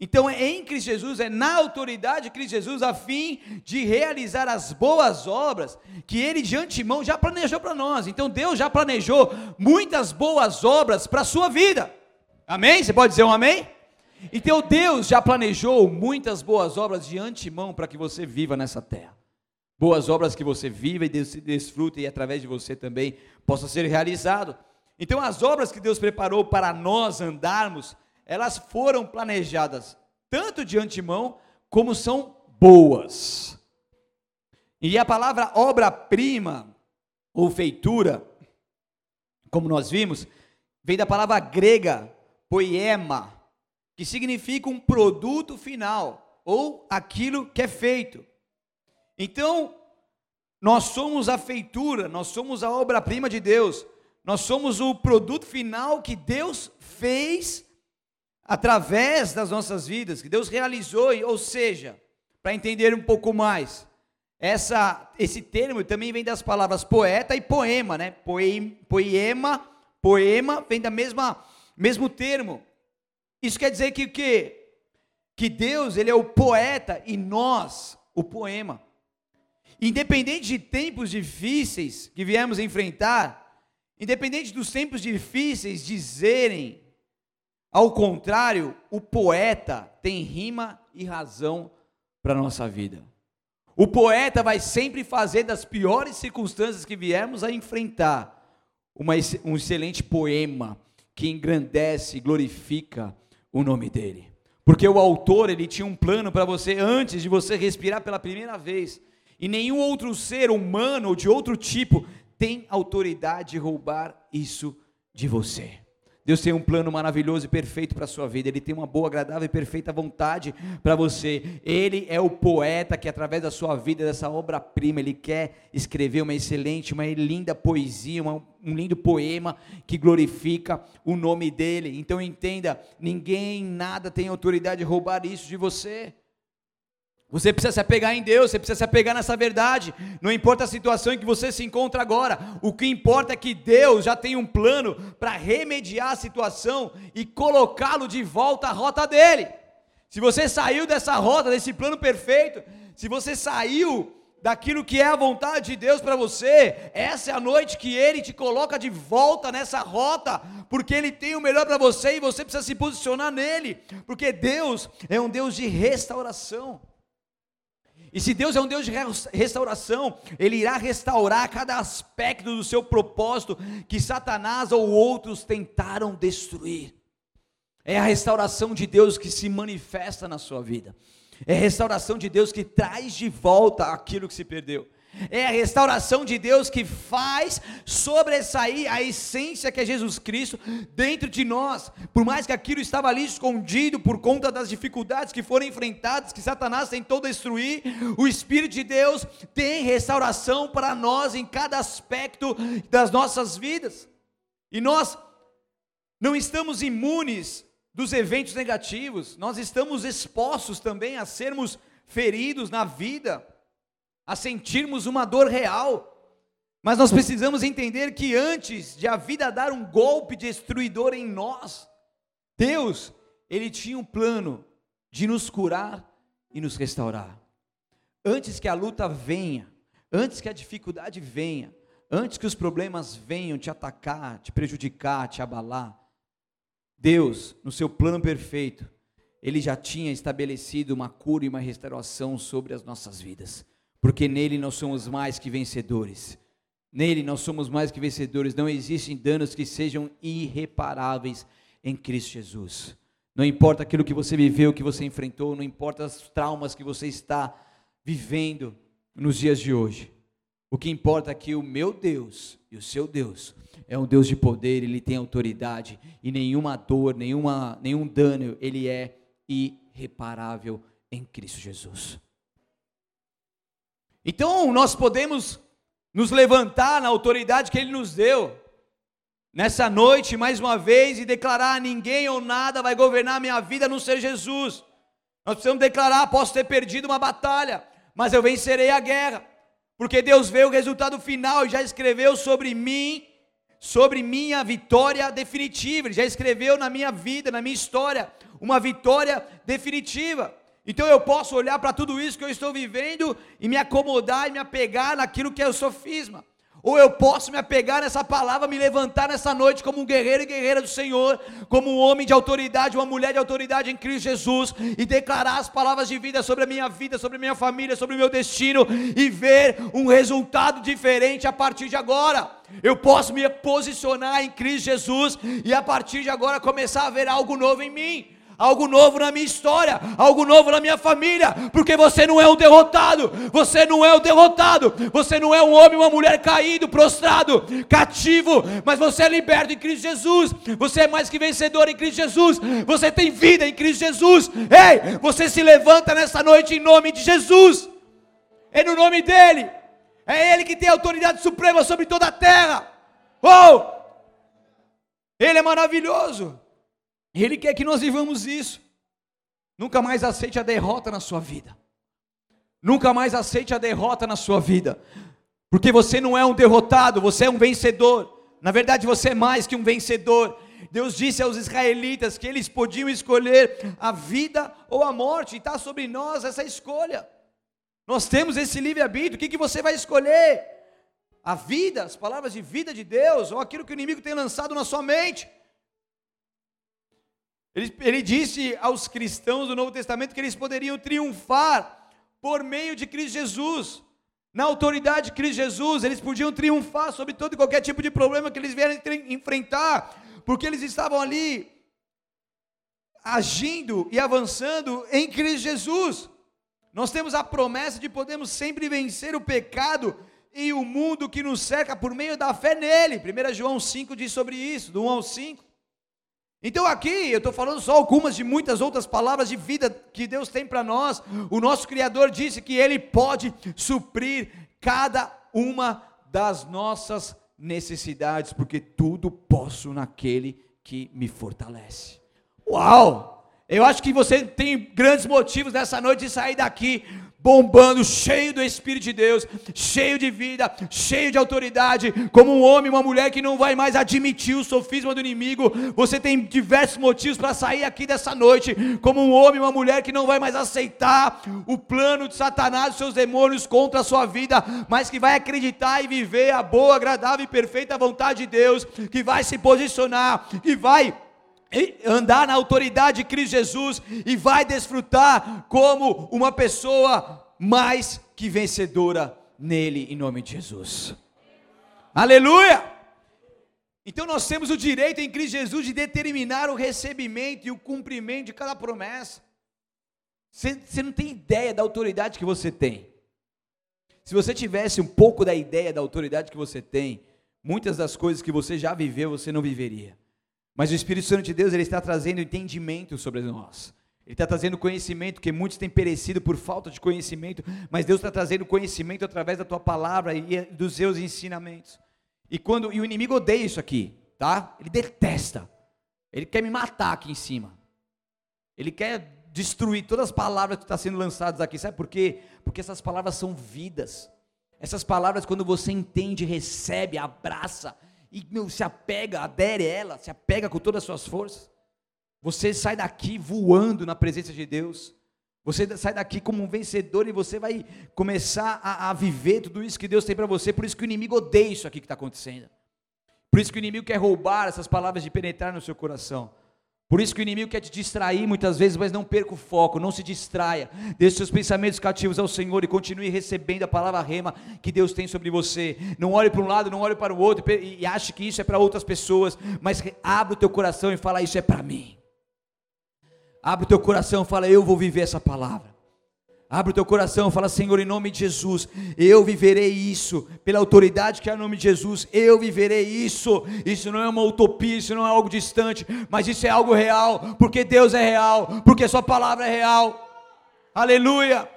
Então, é em Cristo Jesus, é na autoridade de Cristo Jesus, a fim de realizar as boas obras que Ele de antemão já planejou para nós. Então, Deus já planejou muitas boas obras para a sua vida. Amém? Você pode dizer um amém? Então, Deus já planejou muitas boas obras de antemão para que você viva nessa terra. Boas obras que você viva e desfruta e através de você também possa ser realizado. Então, as obras que Deus preparou para nós andarmos elas foram planejadas tanto de antemão como são boas. E a palavra obra-prima ou feitura, como nós vimos, vem da palavra grega poema, que significa um produto final ou aquilo que é feito. Então, nós somos a feitura, nós somos a obra-prima de Deus, nós somos o produto final que Deus fez através das nossas vidas, que Deus realizou, ou seja, para entender um pouco mais, essa, esse termo também vem das palavras poeta e poema, né? Poema, poema vem da mesma mesmo termo. Isso quer dizer que o que que Deus ele é o poeta e nós o poema. Independente de tempos difíceis que viemos enfrentar, independente dos tempos difíceis dizerem ao contrário, o poeta tem rima e razão para a nossa vida. O poeta vai sempre fazer das piores circunstâncias que viemos a enfrentar uma, um excelente poema que engrandece glorifica o nome dele. Porque o autor, ele tinha um plano para você antes de você respirar pela primeira vez. E nenhum outro ser humano ou de outro tipo tem autoridade de roubar isso de você. Deus tem um plano maravilhoso e perfeito para a sua vida. Ele tem uma boa, agradável e perfeita vontade para você. Ele é o poeta que, através da sua vida, dessa obra-prima, ele quer escrever uma excelente, uma linda poesia, uma, um lindo poema que glorifica o nome dele. Então entenda: ninguém, nada tem autoridade de roubar isso de você. Você precisa se apegar em Deus, você precisa se apegar nessa verdade. Não importa a situação em que você se encontra agora, o que importa é que Deus já tem um plano para remediar a situação e colocá-lo de volta à rota dele. Se você saiu dessa rota, desse plano perfeito, se você saiu daquilo que é a vontade de Deus para você, essa é a noite que Ele te coloca de volta nessa rota, porque Ele tem o melhor para você e você precisa se posicionar nele, porque Deus é um Deus de restauração. E se Deus é um Deus de restauração, Ele irá restaurar cada aspecto do seu propósito que Satanás ou outros tentaram destruir. É a restauração de Deus que se manifesta na sua vida. É a restauração de Deus que traz de volta aquilo que se perdeu. É a restauração de Deus que faz sobressair a essência que é Jesus Cristo dentro de nós. Por mais que aquilo estava ali escondido por conta das dificuldades que foram enfrentadas, que Satanás tentou destruir, o Espírito de Deus tem restauração para nós em cada aspecto das nossas vidas. E nós não estamos imunes dos eventos negativos, nós estamos expostos também a sermos feridos na vida a sentirmos uma dor real. Mas nós precisamos entender que antes de a vida dar um golpe destruidor em nós, Deus, Ele tinha um plano de nos curar e nos restaurar. Antes que a luta venha, antes que a dificuldade venha, antes que os problemas venham te atacar, te prejudicar, te abalar, Deus, no seu plano perfeito, Ele já tinha estabelecido uma cura e uma restauração sobre as nossas vidas porque nele nós somos mais que vencedores. Nele nós somos mais que vencedores. Não existem danos que sejam irreparáveis em Cristo Jesus. Não importa aquilo que você viveu, que você enfrentou, não importa os traumas que você está vivendo nos dias de hoje. O que importa é que o meu Deus e o seu Deus é um Deus de poder, ele tem autoridade e nenhuma dor, nenhuma, nenhum dano, ele é irreparável em Cristo Jesus. Então nós podemos nos levantar na autoridade que Ele nos deu, nessa noite, mais uma vez, e declarar: ninguém ou nada vai governar minha vida a não ser Jesus. Nós precisamos declarar: posso ter perdido uma batalha, mas eu vencerei a guerra, porque Deus vê o resultado final e já escreveu sobre mim, sobre minha vitória definitiva. Ele já escreveu na minha vida, na minha história, uma vitória definitiva. Então eu posso olhar para tudo isso que eu estou vivendo e me acomodar e me apegar naquilo que é o sofisma. Ou eu posso me apegar nessa palavra, me levantar nessa noite como um guerreiro e guerreira do Senhor, como um homem de autoridade, uma mulher de autoridade em Cristo Jesus, e declarar as palavras de vida sobre a minha vida, sobre a minha família, sobre o meu destino, e ver um resultado diferente a partir de agora. Eu posso me posicionar em Cristo Jesus, e a partir de agora começar a ver algo novo em mim algo novo na minha história, algo novo na minha família, porque você não é um derrotado, você não é um derrotado, você não é um homem, uma mulher caído, prostrado, cativo, mas você é liberto em Cristo Jesus, você é mais que vencedor em Cristo Jesus, você tem vida em Cristo Jesus. Ei, você se levanta nessa noite em nome de Jesus, é no nome dEle, é Ele que tem autoridade suprema sobre toda a terra. Oh! Ele é maravilhoso. Ele quer que nós vivamos isso. Nunca mais aceite a derrota na sua vida. Nunca mais aceite a derrota na sua vida. Porque você não é um derrotado, você é um vencedor. Na verdade, você é mais que um vencedor. Deus disse aos israelitas que eles podiam escolher a vida ou a morte, e está sobre nós essa escolha. Nós temos esse livre-arbítrio, o que, que você vai escolher? A vida, as palavras de vida de Deus, ou aquilo que o inimigo tem lançado na sua mente? Ele, ele disse aos cristãos do Novo Testamento que eles poderiam triunfar por meio de Cristo Jesus. Na autoridade de Cristo Jesus, eles podiam triunfar sobre todo e qualquer tipo de problema que eles vierem enfrentar, porque eles estavam ali agindo e avançando em Cristo Jesus. Nós temos a promessa de podermos sempre vencer o pecado e o mundo que nos cerca por meio da fé nele. 1 João 5 diz sobre isso, do 1 ao 5. Então aqui eu estou falando só algumas de muitas outras palavras de vida que Deus tem para nós. O nosso Criador disse que Ele pode suprir cada uma das nossas necessidades, porque tudo posso naquele que me fortalece. Uau! Eu acho que você tem grandes motivos nessa noite de sair daqui bombando, cheio do Espírito de Deus, cheio de vida, cheio de autoridade, como um homem, uma mulher que não vai mais admitir o sofisma do inimigo. Você tem diversos motivos para sair aqui dessa noite, como um homem, uma mulher que não vai mais aceitar o plano de Satanás, os seus demônios contra a sua vida, mas que vai acreditar e viver a boa, agradável e perfeita vontade de Deus, que vai se posicionar, que vai andar na autoridade de Cristo Jesus e vai desfrutar como uma pessoa mais que vencedora nele, em nome de Jesus. Aleluia! Então nós temos o direito em Cristo Jesus de determinar o recebimento e o cumprimento de cada promessa. Você, você não tem ideia da autoridade que você tem. Se você tivesse um pouco da ideia da autoridade que você tem, muitas das coisas que você já viveu, você não viveria. Mas o Espírito Santo de Deus ele está trazendo entendimento sobre nós. Ele está trazendo conhecimento, que muitos têm perecido por falta de conhecimento, mas Deus está trazendo conhecimento através da tua palavra e dos seus ensinamentos. E quando e o inimigo odeia isso aqui, tá? Ele detesta. Ele quer me matar aqui em cima. Ele quer destruir todas as palavras que estão sendo lançadas aqui. Sabe por quê? Porque essas palavras são vidas. Essas palavras, quando você entende, recebe, abraça, e meu, se apega, adere a ela, se apega com todas as suas forças. Você sai daqui voando na presença de Deus. Você sai daqui como um vencedor e você vai começar a, a viver tudo isso que Deus tem para você. Por isso que o inimigo odeia isso aqui que está acontecendo. Por isso que o inimigo quer roubar essas palavras de penetrar no seu coração. Por isso que o inimigo quer te distrair muitas vezes, mas não perca o foco, não se distraia. Deixe seus pensamentos cativos ao Senhor e continue recebendo a palavra rema que Deus tem sobre você. Não olhe para um lado, não olhe para o outro e ache que isso é para outras pessoas, mas abra o teu coração e fala: Isso é para mim. Abre o teu coração e fala: Eu vou viver essa palavra. Abre o teu coração, fala, Senhor, em nome de Jesus, eu viverei isso, pela autoridade que é o nome de Jesus, eu viverei isso. Isso não é uma utopia, isso não é algo distante, mas isso é algo real, porque Deus é real, porque Sua palavra é real. Aleluia!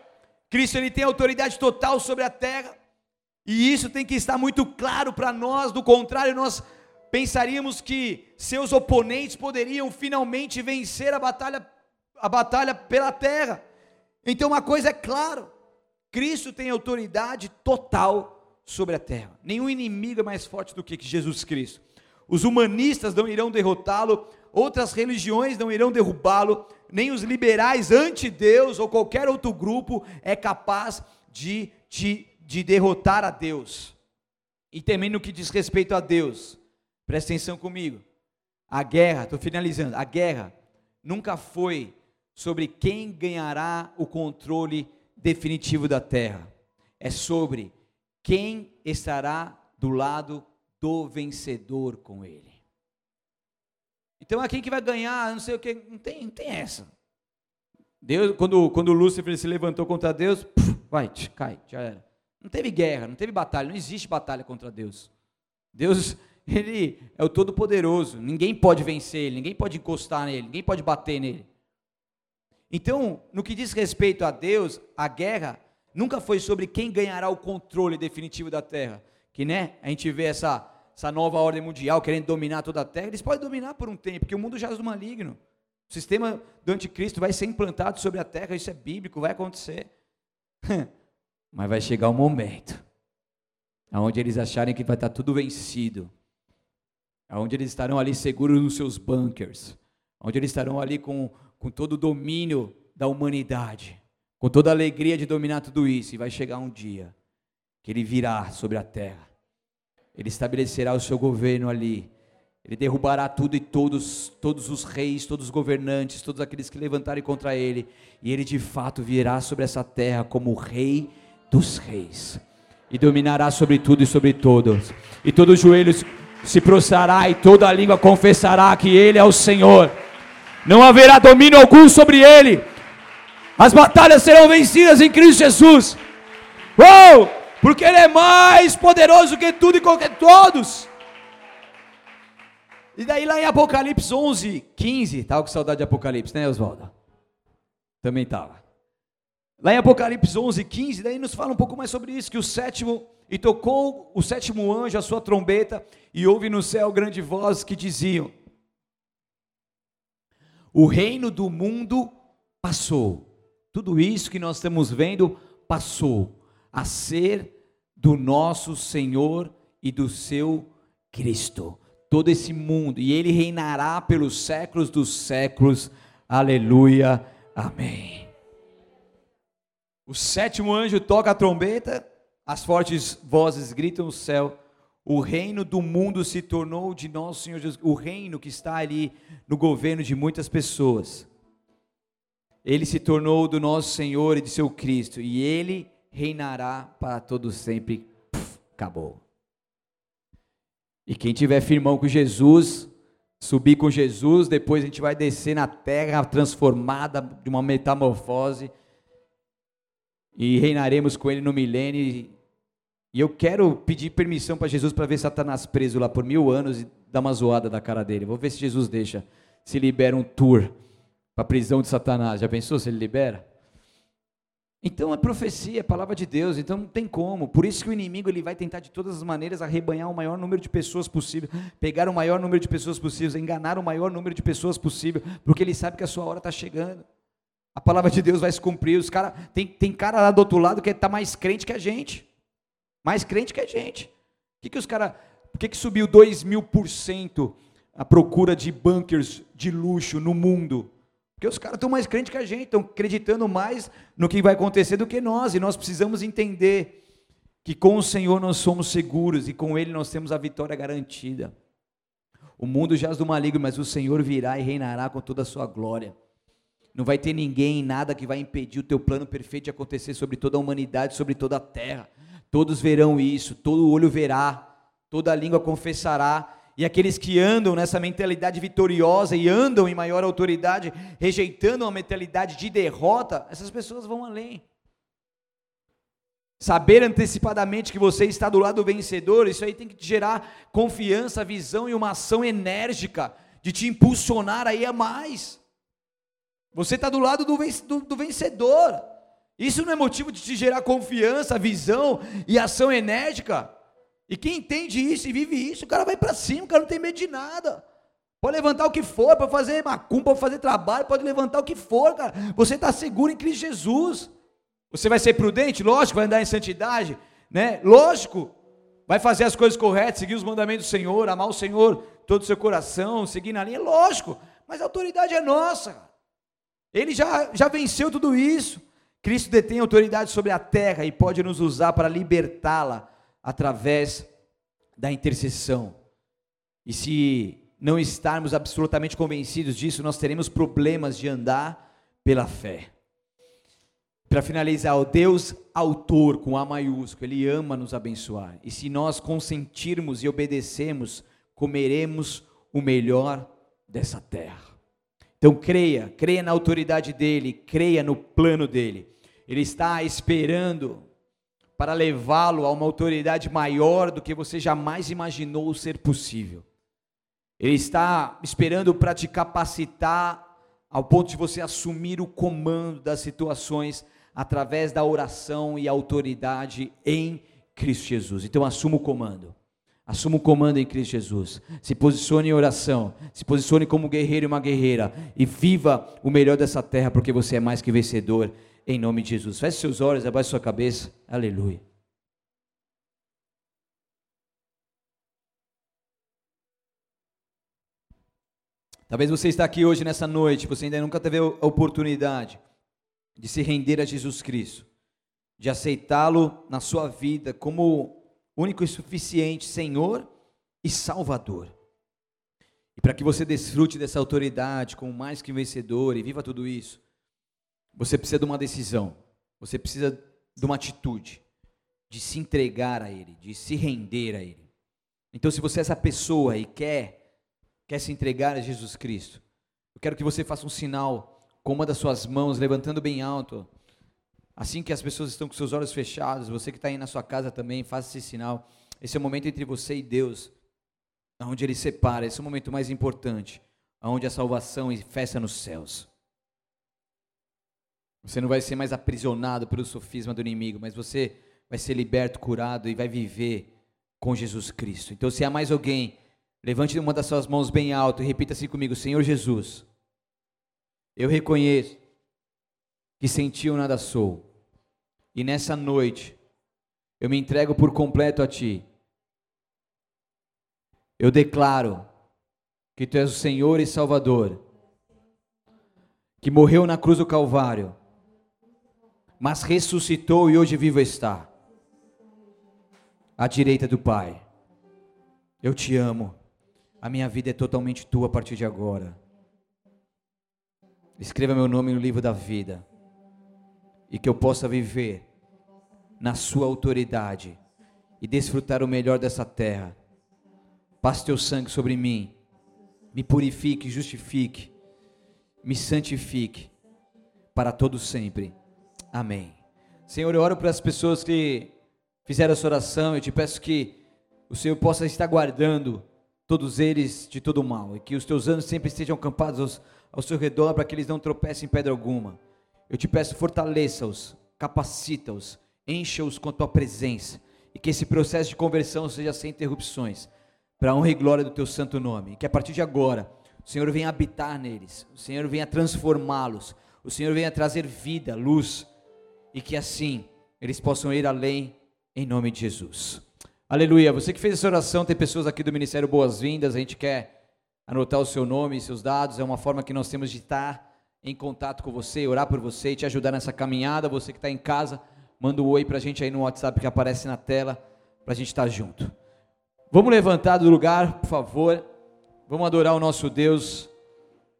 Cristo ele tem autoridade total sobre a terra, e isso tem que estar muito claro para nós, do contrário, nós pensaríamos que seus oponentes poderiam finalmente vencer a batalha a batalha pela terra. Então uma coisa é claro, Cristo tem autoridade total sobre a terra. Nenhum inimigo é mais forte do que Jesus Cristo. Os humanistas não irão derrotá-lo, outras religiões não irão derrubá-lo, nem os liberais anti-Deus ou qualquer outro grupo é capaz de, de, de derrotar a Deus. E também no que diz respeito a Deus, presta atenção comigo. A guerra, estou finalizando, a guerra nunca foi sobre quem ganhará o controle definitivo da terra. É sobre quem estará do lado do vencedor com ele. Então é quem que vai ganhar, não sei o que, não tem, não tem essa. Deus, quando, quando Lúcifer se levantou contra Deus, puf, vai, cai, já era. Não teve guerra, não teve batalha, não existe batalha contra Deus. Deus, ele é o todo-poderoso, ninguém pode vencer ele, ninguém pode encostar nele, ninguém pode bater nele. Então, no que diz respeito a Deus, a guerra nunca foi sobre quem ganhará o controle definitivo da terra. Que né, a gente vê essa, essa nova ordem mundial querendo dominar toda a terra. Eles podem dominar por um tempo, porque o mundo já é do maligno. O sistema do anticristo vai ser implantado sobre a terra, isso é bíblico, vai acontecer. Mas vai chegar um momento onde eles acharem que vai estar tudo vencido, onde eles estarão ali seguros nos seus bunkers, onde eles estarão ali com com todo o domínio da humanidade, com toda a alegria de dominar tudo isso, e vai chegar um dia que ele virá sobre a terra, ele estabelecerá o seu governo ali, ele derrubará tudo e todos, todos os reis, todos os governantes, todos aqueles que levantarem contra ele, e ele de fato virá sobre essa terra como o rei dos reis, e dominará sobre tudo e sobre todos, e todos os joelhos se prostrará e toda a língua confessará que ele é o Senhor não haverá domínio algum sobre ele. As batalhas serão vencidas em Cristo Jesus. Uou! Porque Ele é mais poderoso que tudo e qualquer todos. E daí lá em Apocalipse 11, 15, estava com saudade de Apocalipse, né Oswaldo? Também estava. Lá em Apocalipse 11, 15, daí nos fala um pouco mais sobre isso, que o sétimo, e tocou o sétimo anjo a sua trombeta, e houve no céu grande voz que diziam, o reino do mundo passou. Tudo isso que nós estamos vendo passou a ser do nosso Senhor e do seu Cristo. Todo esse mundo, e ele reinará pelos séculos dos séculos. Aleluia. Amém. O sétimo anjo toca a trombeta, as fortes vozes gritam no céu o reino do mundo se tornou de nosso Senhor Jesus, o reino que está ali no governo de muitas pessoas. Ele se tornou do nosso Senhor e de seu Cristo, e ele reinará para todo sempre. Puf, acabou. E quem tiver firmão com Jesus, subir com Jesus, depois a gente vai descer na terra transformada de uma metamorfose e reinaremos com ele no milênio e eu quero pedir permissão para Jesus para ver Satanás preso lá por mil anos e dar uma zoada da cara dele. Vou ver se Jesus deixa, se libera um tour para a prisão de Satanás. Já pensou se ele libera? Então é profecia, é palavra de Deus, então não tem como. Por isso que o inimigo ele vai tentar de todas as maneiras arrebanhar o maior número de pessoas possível, pegar o maior número de pessoas possível, enganar o maior número de pessoas possível, porque ele sabe que a sua hora está chegando. A palavra de Deus vai se cumprir. Os cara, tem, tem cara lá do outro lado que está mais crente que a gente. Mais crente que a gente. Por que, que os caras. Por que, que subiu 2 mil por cento a procura de bunkers de luxo no mundo? Porque os caras estão mais crentes que a gente, estão acreditando mais no que vai acontecer do que nós, e nós precisamos entender que com o Senhor nós somos seguros e com Ele nós temos a vitória garantida. O mundo jaz do maligno, mas o Senhor virá e reinará com toda a sua glória. Não vai ter ninguém, nada que vai impedir o teu plano perfeito de acontecer sobre toda a humanidade, sobre toda a terra. Todos verão isso, todo olho verá, toda língua confessará. E aqueles que andam nessa mentalidade vitoriosa e andam em maior autoridade, rejeitando uma mentalidade de derrota, essas pessoas vão além. Saber antecipadamente que você está do lado do vencedor, isso aí tem que te gerar confiança, visão e uma ação enérgica de te impulsionar aí a mais. Você está do lado do, do vencedor. Isso não é motivo de te gerar confiança, visão e ação enérgica? E quem entende isso e vive isso, o cara vai para cima, o cara não tem medo de nada. Pode levantar o que for, para fazer macumba, para fazer trabalho, pode levantar o que for, cara. Você está seguro em Cristo Jesus. Você vai ser prudente? Lógico, vai andar em santidade, né? Lógico, vai fazer as coisas corretas, seguir os mandamentos do Senhor, amar o Senhor todo o seu coração, seguir na linha, lógico, mas a autoridade é nossa. Ele já, já venceu tudo isso. Cristo detém autoridade sobre a terra e pode nos usar para libertá-la através da intercessão. E se não estarmos absolutamente convencidos disso, nós teremos problemas de andar pela fé. Para finalizar, o Deus autor com A maiúsculo, ele ama nos abençoar. E se nós consentirmos e obedecermos, comeremos o melhor dessa terra. Então creia, creia na autoridade dele, creia no plano dele. Ele está esperando para levá-lo a uma autoridade maior do que você jamais imaginou ser possível. Ele está esperando para te capacitar ao ponto de você assumir o comando das situações através da oração e autoridade em Cristo Jesus. Então assuma o comando. Assuma o comando em Cristo Jesus. Se posicione em oração. Se posicione como guerreiro e uma guerreira. E viva o melhor dessa terra, porque você é mais que vencedor. Em nome de Jesus. Feche seus olhos, abaixe sua cabeça. Aleluia. Talvez você está aqui hoje nessa noite, você ainda nunca teve a oportunidade de se render a Jesus Cristo, de aceitá-lo na sua vida como único e suficiente Senhor e Salvador. E para que você desfrute dessa autoridade como mais que vencedor e viva tudo isso, você precisa de uma decisão, você precisa de uma atitude, de se entregar a Ele, de se render a Ele. Então, se você é essa pessoa e quer quer se entregar a Jesus Cristo, eu quero que você faça um sinal com uma das suas mãos, levantando bem alto. Assim que as pessoas estão com seus olhos fechados, você que está aí na sua casa também, faça esse sinal. Esse é o momento entre você e Deus, onde Ele separa. Esse é o momento mais importante, onde a salvação e festa nos céus. Você não vai ser mais aprisionado pelo sofisma do inimigo, mas você vai ser liberto, curado e vai viver com Jesus Cristo. Então, se há mais alguém Levante uma das suas mãos bem alto e repita assim comigo: Senhor Jesus, eu reconheço que sem ti eu nada sou, e nessa noite eu me entrego por completo a ti. Eu declaro que tu és o Senhor e Salvador, que morreu na cruz do Calvário, mas ressuscitou e hoje vivo está, à direita do Pai. Eu te amo. A minha vida é totalmente tua a partir de agora. Escreva meu nome no livro da vida. E que eu possa viver na sua autoridade e desfrutar o melhor dessa terra. Passe teu sangue sobre mim. Me purifique, justifique, me santifique para todo sempre. Amém. Senhor, eu oro para as pessoas que fizeram essa oração, eu te peço que o Senhor possa estar guardando todos eles de todo mal, e que os teus anos sempre estejam acampados ao seu redor, para que eles não tropecem em pedra alguma. Eu te peço, fortaleça-os, capacita-os, encha-os com a tua presença, e que esse processo de conversão seja sem interrupções, para a honra e glória do teu santo nome, e que a partir de agora, o Senhor venha habitar neles, o Senhor venha transformá-los, o Senhor venha trazer vida, luz, e que assim eles possam ir além, em nome de Jesus. Aleluia. Você que fez essa oração, tem pessoas aqui do Ministério Boas-Vindas, a gente quer anotar o seu nome e seus dados, é uma forma que nós temos de estar em contato com você, orar por você e te ajudar nessa caminhada. Você que está em casa, manda um oi para a gente aí no WhatsApp que aparece na tela, para a gente estar junto. Vamos levantar do lugar, por favor. Vamos adorar o nosso Deus,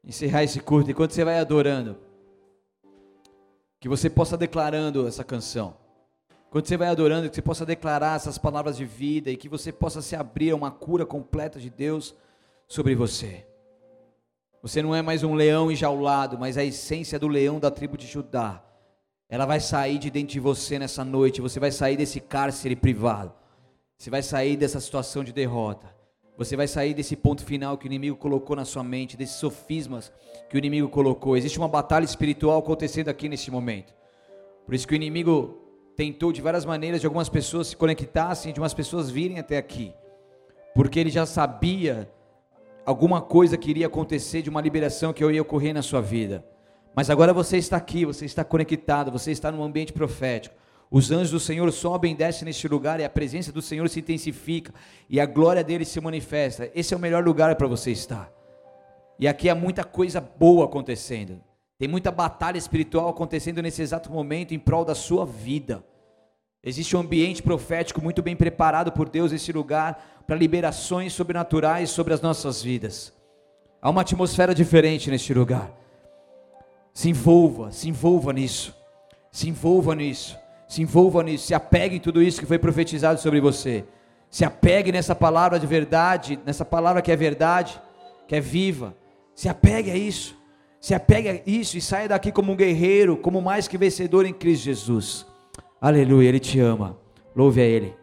encerrar esse culto. Enquanto você vai adorando, que você possa declarando essa canção. Quando você vai adorando, que você possa declarar essas palavras de vida e que você possa se abrir a uma cura completa de Deus sobre você. Você não é mais um leão enjaulado, mas a essência do leão da tribo de Judá. Ela vai sair de dentro de você nessa noite. Você vai sair desse cárcere privado. Você vai sair dessa situação de derrota. Você vai sair desse ponto final que o inimigo colocou na sua mente, desses sofismas que o inimigo colocou. Existe uma batalha espiritual acontecendo aqui nesse momento. Por isso que o inimigo tentou de várias maneiras de algumas pessoas se conectassem, de umas pessoas virem até aqui, porque ele já sabia alguma coisa que iria acontecer, de uma liberação que ia ocorrer na sua vida. Mas agora você está aqui, você está conectado, você está num ambiente profético. Os anjos do Senhor sobem e descem neste lugar e a presença do Senhor se intensifica e a glória dele se manifesta. Esse é o melhor lugar para você estar. E aqui há muita coisa boa acontecendo. Tem muita batalha espiritual acontecendo nesse exato momento em prol da sua vida. Existe um ambiente profético muito bem preparado por Deus nesse lugar para liberações sobrenaturais sobre as nossas vidas. Há uma atmosfera diferente neste lugar. Se envolva, se envolva nisso. Se envolva nisso. Se envolva nisso. Se apegue em tudo isso que foi profetizado sobre você. Se apegue nessa palavra de verdade, nessa palavra que é verdade, que é viva. Se apegue a isso. Se apegue a isso e saia daqui como um guerreiro, como mais que vencedor em Cristo Jesus. Aleluia, Ele te ama. Louve a Ele.